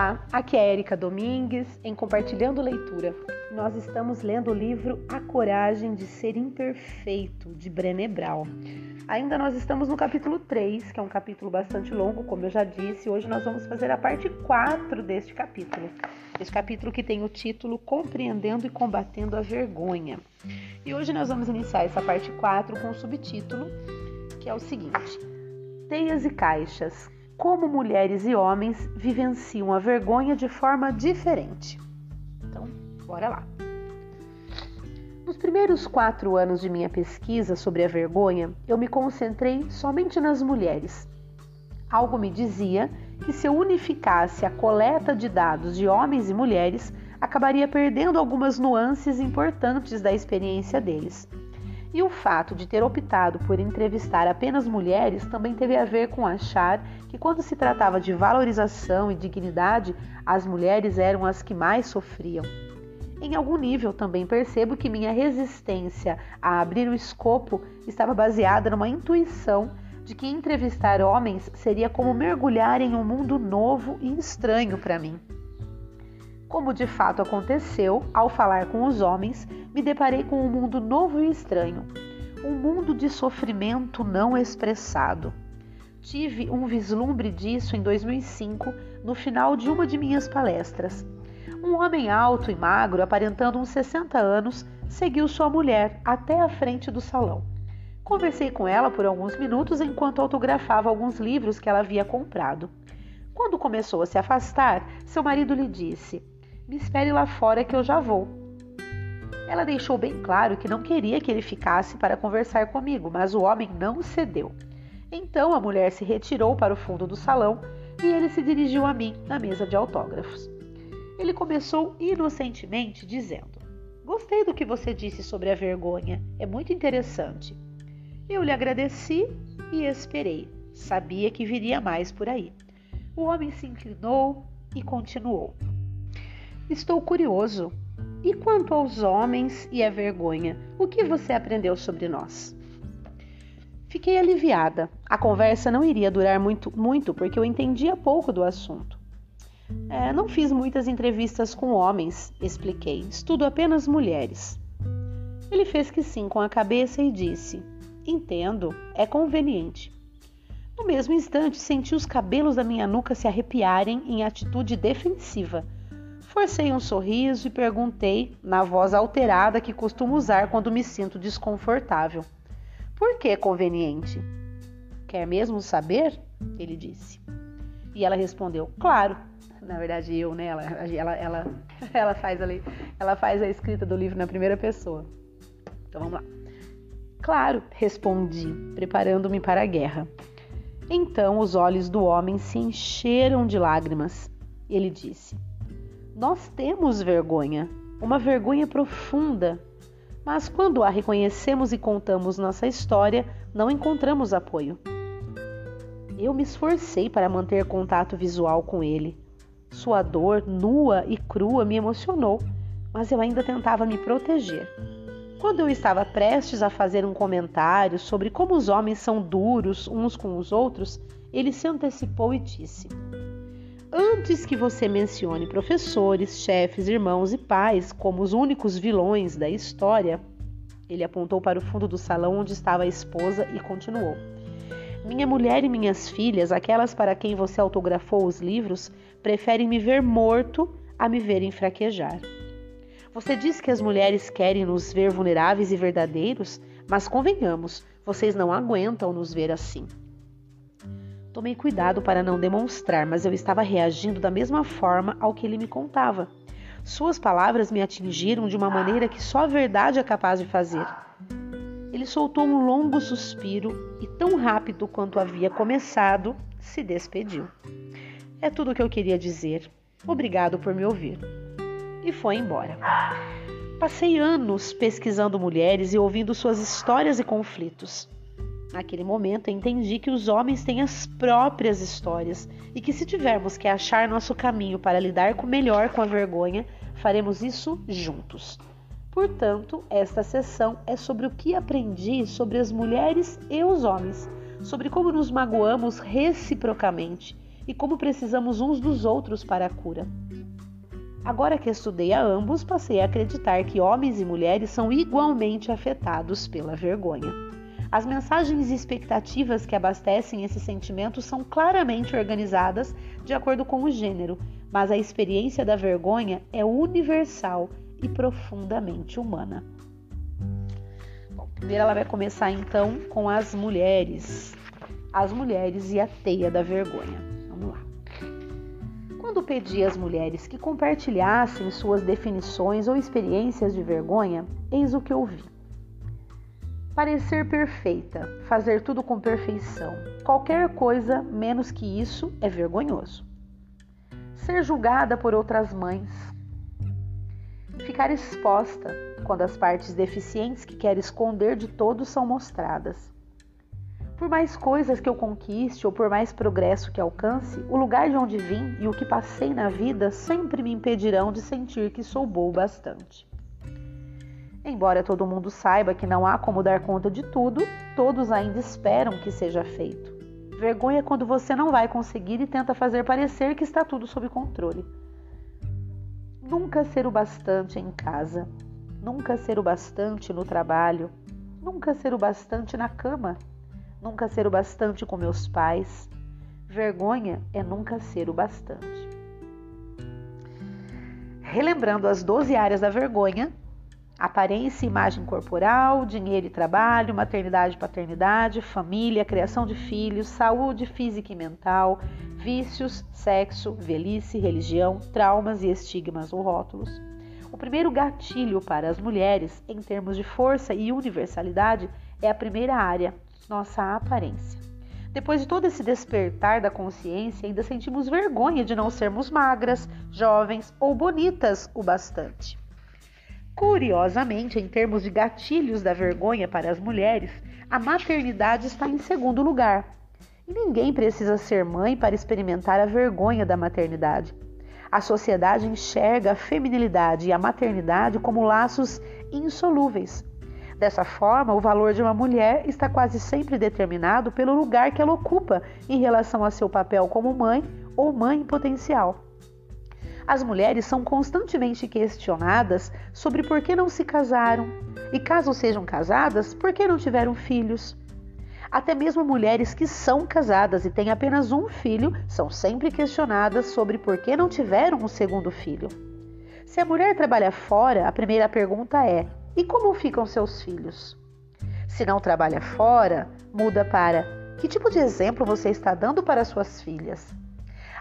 Olá, aqui é Erika Domingues em Compartilhando Leitura. Nós estamos lendo o livro A Coragem de Ser Imperfeito, de Brené Brown. Ainda nós estamos no capítulo 3, que é um capítulo bastante longo, como eu já disse. Hoje nós vamos fazer a parte 4 deste capítulo. Este capítulo que tem o título Compreendendo e Combatendo a Vergonha. E hoje nós vamos iniciar essa parte 4 com o subtítulo, que é o seguinte: Teias e caixas como mulheres e homens vivenciam a vergonha de forma diferente. Então, bora lá. Nos primeiros quatro anos de minha pesquisa sobre a vergonha, eu me concentrei somente nas mulheres. Algo me dizia que se eu unificasse a coleta de dados de homens e mulheres, acabaria perdendo algumas nuances importantes da experiência deles. E o fato de ter optado por entrevistar apenas mulheres também teve a ver com achar que, quando se tratava de valorização e dignidade, as mulheres eram as que mais sofriam. Em algum nível também percebo que minha resistência a abrir o escopo estava baseada numa intuição de que entrevistar homens seria como mergulhar em um mundo novo e estranho para mim. Como de fato aconteceu, ao falar com os homens, me deparei com um mundo novo e estranho, um mundo de sofrimento não expressado. Tive um vislumbre disso em 2005, no final de uma de minhas palestras. Um homem alto e magro, aparentando uns 60 anos, seguiu sua mulher até a frente do salão. Conversei com ela por alguns minutos enquanto autografava alguns livros que ela havia comprado. Quando começou a se afastar, seu marido lhe disse: me espere lá fora que eu já vou. Ela deixou bem claro que não queria que ele ficasse para conversar comigo, mas o homem não cedeu. Então a mulher se retirou para o fundo do salão e ele se dirigiu a mim na mesa de autógrafos. Ele começou inocentemente dizendo: Gostei do que você disse sobre a vergonha, é muito interessante. Eu lhe agradeci e esperei. Sabia que viria mais por aí. O homem se inclinou e continuou. Estou curioso. E quanto aos homens e a vergonha, o que você aprendeu sobre nós? Fiquei aliviada. A conversa não iria durar muito, muito porque eu entendia pouco do assunto. É, não fiz muitas entrevistas com homens, expliquei. Estudo apenas mulheres. Ele fez que sim com a cabeça e disse: Entendo, é conveniente. No mesmo instante, senti os cabelos da minha nuca se arrepiarem em atitude defensiva Forcei um sorriso e perguntei, na voz alterada que costumo usar quando me sinto desconfortável: Por que conveniente? Quer mesmo saber? Ele disse. E ela respondeu: Claro. Na verdade, eu, né? Ela, ela, ela, ela, faz, a, ela faz a escrita do livro na primeira pessoa. Então vamos lá. Claro, respondi, preparando-me para a guerra. Então os olhos do homem se encheram de lágrimas. Ele disse: nós temos vergonha, uma vergonha profunda, mas quando a reconhecemos e contamos nossa história, não encontramos apoio. Eu me esforcei para manter contato visual com ele. Sua dor, nua e crua, me emocionou, mas eu ainda tentava me proteger. Quando eu estava prestes a fazer um comentário sobre como os homens são duros uns com os outros, ele se antecipou e disse: Antes que você mencione professores, chefes, irmãos e pais como os únicos vilões da história, ele apontou para o fundo do salão onde estava a esposa e continuou. Minha mulher e minhas filhas, aquelas para quem você autografou os livros, preferem me ver morto a me verem fraquejar. Você diz que as mulheres querem nos ver vulneráveis e verdadeiros, mas convenhamos, vocês não aguentam nos ver assim. Tomei cuidado para não demonstrar, mas eu estava reagindo da mesma forma ao que ele me contava. Suas palavras me atingiram de uma maneira que só a verdade é capaz de fazer. Ele soltou um longo suspiro e, tão rápido quanto havia começado, se despediu. É tudo o que eu queria dizer. Obrigado por me ouvir. E foi embora. Passei anos pesquisando mulheres e ouvindo suas histórias e conflitos. Naquele momento entendi que os homens têm as próprias histórias e que se tivermos que achar nosso caminho para lidar com melhor com a vergonha, faremos isso juntos. Portanto, esta sessão é sobre o que aprendi sobre as mulheres e os homens, sobre como nos magoamos reciprocamente e como precisamos uns dos outros para a cura. Agora que estudei a ambos, passei a acreditar que homens e mulheres são igualmente afetados pela vergonha. As mensagens e expectativas que abastecem esse sentimento são claramente organizadas de acordo com o gênero, mas a experiência da vergonha é universal e profundamente humana. Bom, primeiro ela vai começar então com as mulheres. As mulheres e a teia da vergonha. Vamos lá. Quando pedi às mulheres que compartilhassem suas definições ou experiências de vergonha, eis o que ouvi. Parecer perfeita, fazer tudo com perfeição. Qualquer coisa menos que isso é vergonhoso. Ser julgada por outras mães. Ficar exposta quando as partes deficientes que quer esconder de todos são mostradas. Por mais coisas que eu conquiste ou por mais progresso que alcance, o lugar de onde vim e o que passei na vida sempre me impedirão de sentir que sou boa bastante. Embora todo mundo saiba que não há como dar conta de tudo, todos ainda esperam que seja feito. Vergonha é quando você não vai conseguir e tenta fazer parecer que está tudo sob controle. Nunca ser o bastante em casa, nunca ser o bastante no trabalho, nunca ser o bastante na cama nunca ser o bastante com meus pais. Vergonha é nunca ser o bastante. Relembrando as 12 áreas da vergonha: aparência e imagem corporal, dinheiro e trabalho, maternidade e paternidade, família, criação de filhos, saúde física e mental, vícios, sexo, velhice, religião, traumas e estigmas ou rótulos. O primeiro gatilho para as mulheres, em termos de força e universalidade, é a primeira área, nossa aparência. Depois de todo esse despertar da consciência, ainda sentimos vergonha de não sermos magras, jovens ou bonitas o bastante. Curiosamente, em termos de gatilhos da vergonha para as mulheres, a maternidade está em segundo lugar. E ninguém precisa ser mãe para experimentar a vergonha da maternidade. A sociedade enxerga a feminilidade e a maternidade como laços insolúveis, Dessa forma, o valor de uma mulher está quase sempre determinado pelo lugar que ela ocupa em relação a seu papel como mãe ou mãe potencial. As mulheres são constantemente questionadas sobre por que não se casaram e, caso sejam casadas, por que não tiveram filhos. Até mesmo mulheres que são casadas e têm apenas um filho são sempre questionadas sobre por que não tiveram um segundo filho. Se a mulher trabalha fora, a primeira pergunta é: e como ficam seus filhos? Se não trabalha fora, muda para que tipo de exemplo você está dando para suas filhas?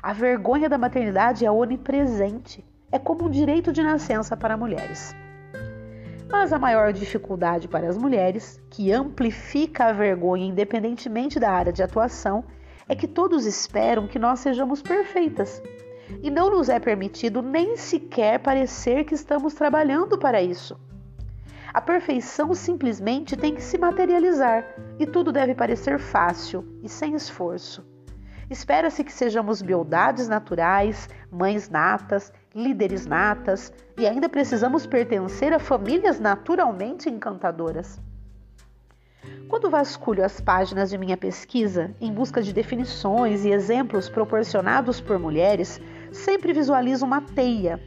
A vergonha da maternidade é onipresente, é como um direito de nascença para mulheres. Mas a maior dificuldade para as mulheres, que amplifica a vergonha independentemente da área de atuação, é que todos esperam que nós sejamos perfeitas. E não nos é permitido nem sequer parecer que estamos trabalhando para isso. A perfeição simplesmente tem que se materializar e tudo deve parecer fácil e sem esforço. Espera-se que sejamos beldades naturais, mães natas, líderes natas e ainda precisamos pertencer a famílias naturalmente encantadoras. Quando vasculho as páginas de minha pesquisa em busca de definições e exemplos proporcionados por mulheres, sempre visualizo uma teia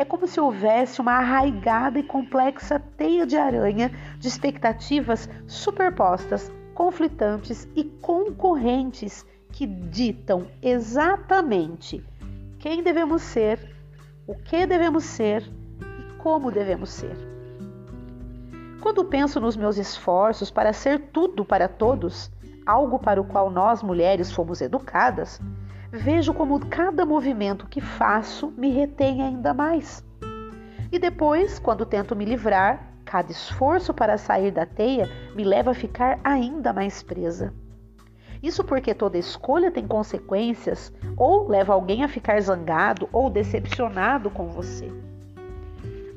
é como se houvesse uma arraigada e complexa teia de aranha de expectativas superpostas, conflitantes e concorrentes que ditam exatamente quem devemos ser, o que devemos ser e como devemos ser. Quando penso nos meus esforços para ser tudo para todos, algo para o qual nós mulheres fomos educadas, vejo como cada movimento que faço me retém ainda mais. E depois, quando tento me livrar, cada esforço para sair da teia me leva a ficar ainda mais presa. Isso porque toda escolha tem consequências ou leva alguém a ficar zangado ou decepcionado com você.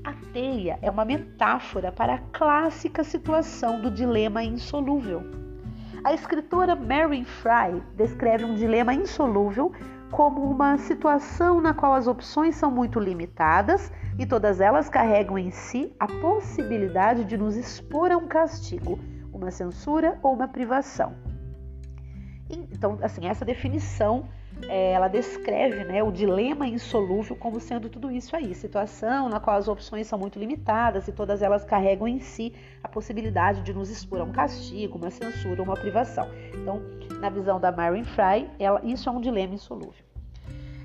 A teia é uma metáfora para a clássica situação do dilema insolúvel a escritora Mary Fry descreve um dilema insolúvel como uma situação na qual as opções são muito limitadas e todas elas carregam em si a possibilidade de nos expor a um castigo, uma censura ou uma privação. Então, assim, essa definição é, ela descreve né, o dilema insolúvel como sendo tudo isso aí, situação na qual as opções são muito limitadas e todas elas carregam em si a possibilidade de nos expor a um castigo, uma censura, uma privação. Então, na visão da Mary Fry, ela, isso é um dilema insolúvel.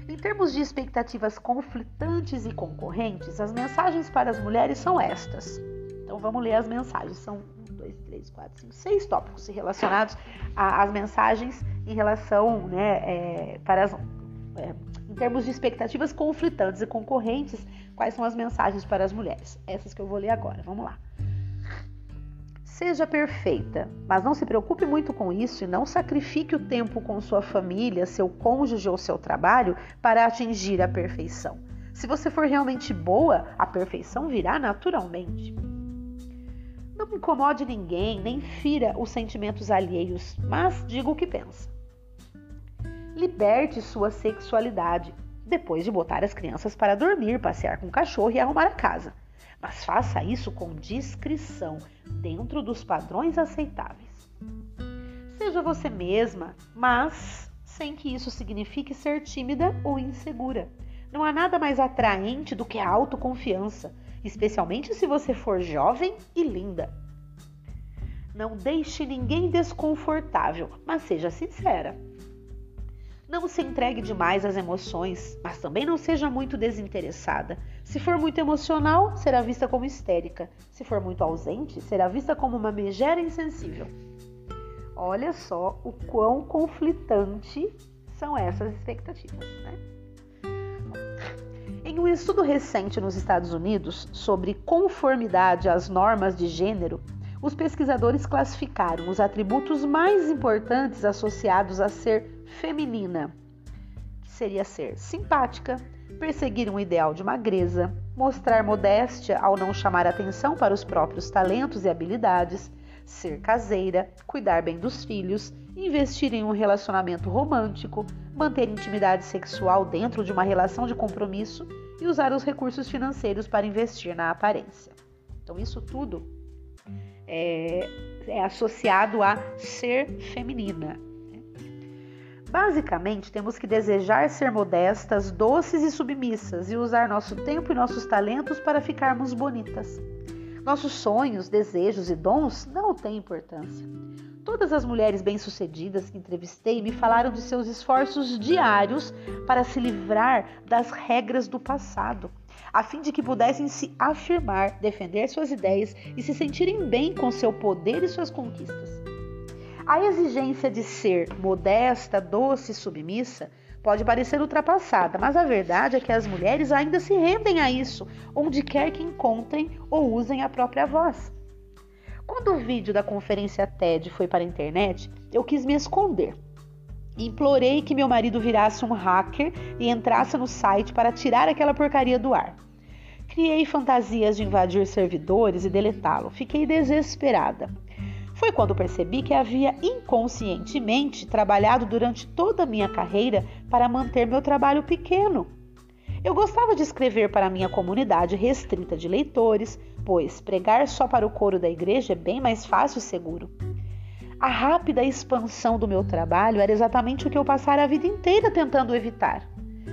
Em termos de expectativas conflitantes e concorrentes, as mensagens para as mulheres são estas. Então vamos ler as mensagens. São dois, três, quatro, cinco, seis tópicos relacionados às mensagens em relação, né, é, para as, é, em termos de expectativas conflitantes e concorrentes, quais são as mensagens para as mulheres? Essas que eu vou ler agora. Vamos lá. Seja perfeita, mas não se preocupe muito com isso e não sacrifique o tempo com sua família, seu cônjuge ou seu trabalho para atingir a perfeição. Se você for realmente boa, a perfeição virá naturalmente. Não incomode ninguém, nem fira os sentimentos alheios, mas diga o que pensa. Liberte sua sexualidade, depois de botar as crianças para dormir, passear com o cachorro e arrumar a casa mas faça isso com discrição, dentro dos padrões aceitáveis. Seja você mesma, mas sem que isso signifique ser tímida ou insegura. Não há nada mais atraente do que a autoconfiança, especialmente se você for jovem e linda. Não deixe ninguém desconfortável, mas seja sincera. Não se entregue demais às emoções, mas também não seja muito desinteressada. Se for muito emocional, será vista como histérica. Se for muito ausente, será vista como uma megera insensível. Olha só o quão conflitante são essas expectativas, né? Em um estudo recente nos Estados Unidos sobre conformidade às normas de gênero, os pesquisadores classificaram os atributos mais importantes associados a ser feminina, que seria ser simpática, perseguir um ideal de magreza, mostrar modéstia ao não chamar atenção para os próprios talentos e habilidades, ser caseira, cuidar bem dos filhos, investir em um relacionamento romântico, manter intimidade sexual dentro de uma relação de compromisso e usar os recursos financeiros para investir na aparência. Então, isso tudo é, é associado a ser feminina, Basicamente, temos que desejar ser modestas, doces e submissas e usar nosso tempo e nossos talentos para ficarmos bonitas. Nossos sonhos, desejos e dons não têm importância. Todas as mulheres bem-sucedidas que entrevistei me falaram de seus esforços diários para se livrar das regras do passado, a fim de que pudessem se afirmar, defender suas ideias e se sentirem bem com seu poder e suas conquistas. A exigência de ser modesta, doce e submissa pode parecer ultrapassada, mas a verdade é que as mulheres ainda se rendem a isso, onde quer que encontrem ou usem a própria voz. Quando o vídeo da conferência TED foi para a internet, eu quis me esconder. Implorei que meu marido virasse um hacker e entrasse no site para tirar aquela porcaria do ar. Criei fantasias de invadir servidores e deletá-lo. Fiquei desesperada. Foi quando percebi que havia inconscientemente trabalhado durante toda a minha carreira para manter meu trabalho pequeno. Eu gostava de escrever para minha comunidade restrita de leitores, pois pregar só para o coro da igreja é bem mais fácil e seguro. A rápida expansão do meu trabalho era exatamente o que eu passara a vida inteira tentando evitar.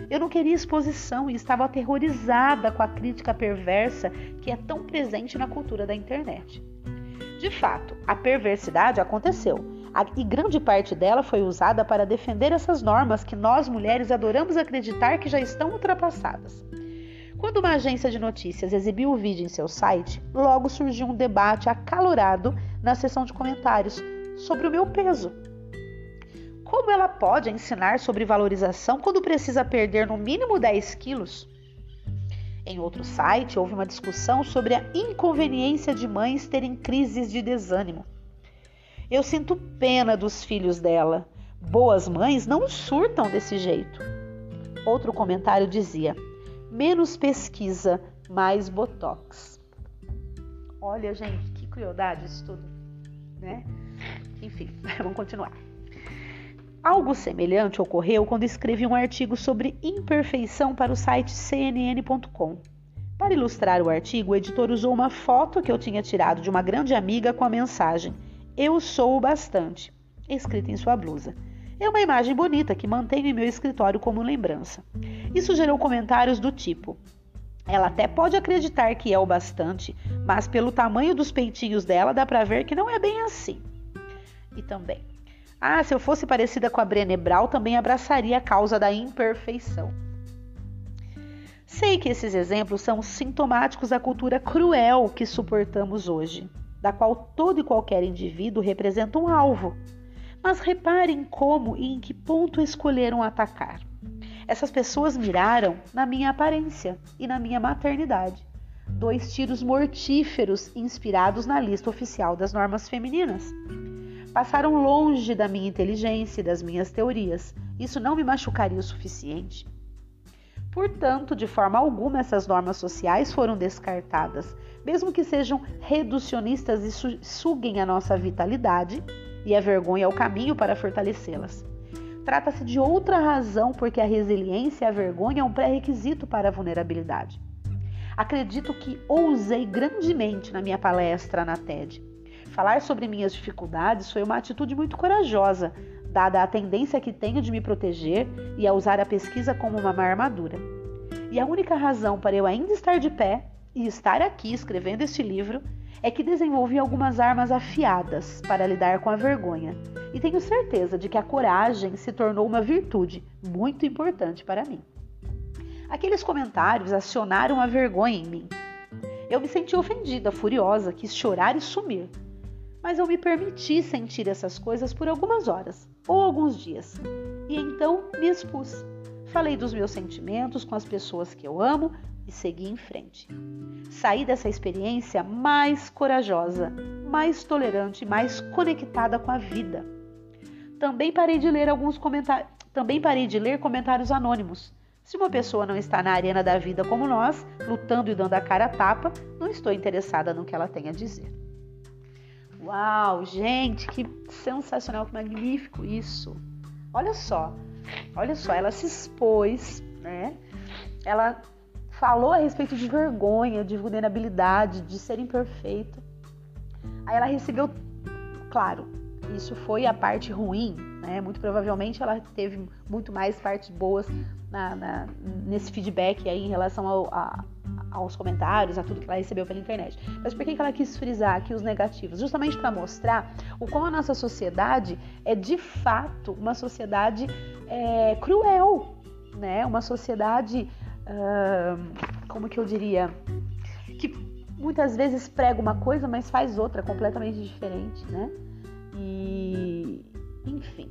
Eu não queria exposição e estava aterrorizada com a crítica perversa que é tão presente na cultura da internet. De fato, a perversidade aconteceu e grande parte dela foi usada para defender essas normas que nós mulheres adoramos acreditar que já estão ultrapassadas. Quando uma agência de notícias exibiu o vídeo em seu site, logo surgiu um debate acalorado na seção de comentários sobre o meu peso. Como ela pode ensinar sobre valorização quando precisa perder no mínimo 10 quilos? Em outro site, houve uma discussão sobre a inconveniência de mães terem crises de desânimo. Eu sinto pena dos filhos dela. Boas mães não surtam desse jeito. Outro comentário dizia: menos pesquisa, mais botox. Olha, gente, que crueldade isso tudo, né? Enfim, vamos continuar. Algo semelhante ocorreu quando escrevi um artigo sobre imperfeição para o site cnn.com. Para ilustrar o artigo, o editor usou uma foto que eu tinha tirado de uma grande amiga com a mensagem: Eu sou o bastante, escrita em sua blusa. É uma imagem bonita que mantenho em meu escritório como lembrança. Isso gerou comentários do tipo: ela até pode acreditar que é o bastante, mas pelo tamanho dos peitinhos dela dá para ver que não é bem assim. E também, ah, se eu fosse parecida com a Brené Brown, também abraçaria a causa da imperfeição. Sei que esses exemplos são sintomáticos da cultura cruel que suportamos hoje, da qual todo e qualquer indivíduo representa um alvo. Mas reparem como e em que ponto escolheram atacar. Essas pessoas miraram na minha aparência e na minha maternidade. Dois tiros mortíferos inspirados na lista oficial das normas femininas. Passaram longe da minha inteligência e das minhas teorias. Isso não me machucaria o suficiente. Portanto, de forma alguma, essas normas sociais foram descartadas, mesmo que sejam reducionistas e suguem a nossa vitalidade, e a vergonha é o caminho para fortalecê-las. Trata-se de outra razão porque a resiliência e a vergonha é um pré-requisito para a vulnerabilidade. Acredito que ousei grandemente na minha palestra na TED. Falar sobre minhas dificuldades foi uma atitude muito corajosa, dada a tendência que tenho de me proteger e a usar a pesquisa como uma armadura. E a única razão para eu ainda estar de pé e estar aqui escrevendo este livro é que desenvolvi algumas armas afiadas para lidar com a vergonha, e tenho certeza de que a coragem se tornou uma virtude muito importante para mim. Aqueles comentários acionaram a vergonha em mim. Eu me senti ofendida, furiosa, quis chorar e sumir. Mas eu me permiti sentir essas coisas por algumas horas ou alguns dias. E então me expus. Falei dos meus sentimentos com as pessoas que eu amo, e segui em frente. Saí dessa experiência mais corajosa, mais tolerante, mais conectada com a vida. Também parei de ler alguns comentários, também parei de ler comentários anônimos. Se uma pessoa não está na arena da vida como nós, lutando e dando a cara a tapa, não estou interessada no que ela tem a dizer. Uau, gente, que sensacional, que magnífico isso. Olha só, olha só, ela se expôs, né? Ela falou a respeito de vergonha, de vulnerabilidade, de ser imperfeito. Aí ela recebeu, claro, isso foi a parte ruim, né? Muito provavelmente ela teve muito mais partes boas na, na, nesse feedback aí em relação ao, a, aos comentários, a tudo que ela recebeu pela internet. Mas por que ela quis frisar aqui os negativos? Justamente para mostrar o como a nossa sociedade é de fato uma sociedade é, cruel, né? Uma sociedade como que eu diria, que muitas vezes prega uma coisa, mas faz outra completamente diferente, né? E enfim,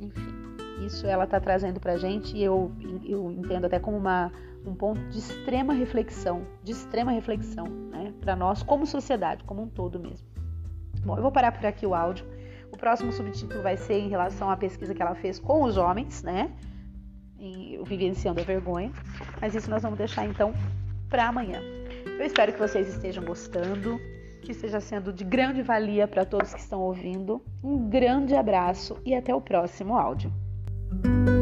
enfim, isso ela está trazendo para gente e eu, eu entendo até como uma, um ponto de extrema reflexão, de extrema reflexão, né? Para nós como sociedade, como um todo mesmo. Bom, eu vou parar por aqui o áudio. O próximo subtítulo vai ser em relação à pesquisa que ela fez com os homens, né? em Vivenciando a Vergonha. Mas isso nós vamos deixar então para amanhã. Eu espero que vocês estejam gostando, que esteja sendo de grande valia para todos que estão ouvindo. Um grande abraço e até o próximo áudio. Bye.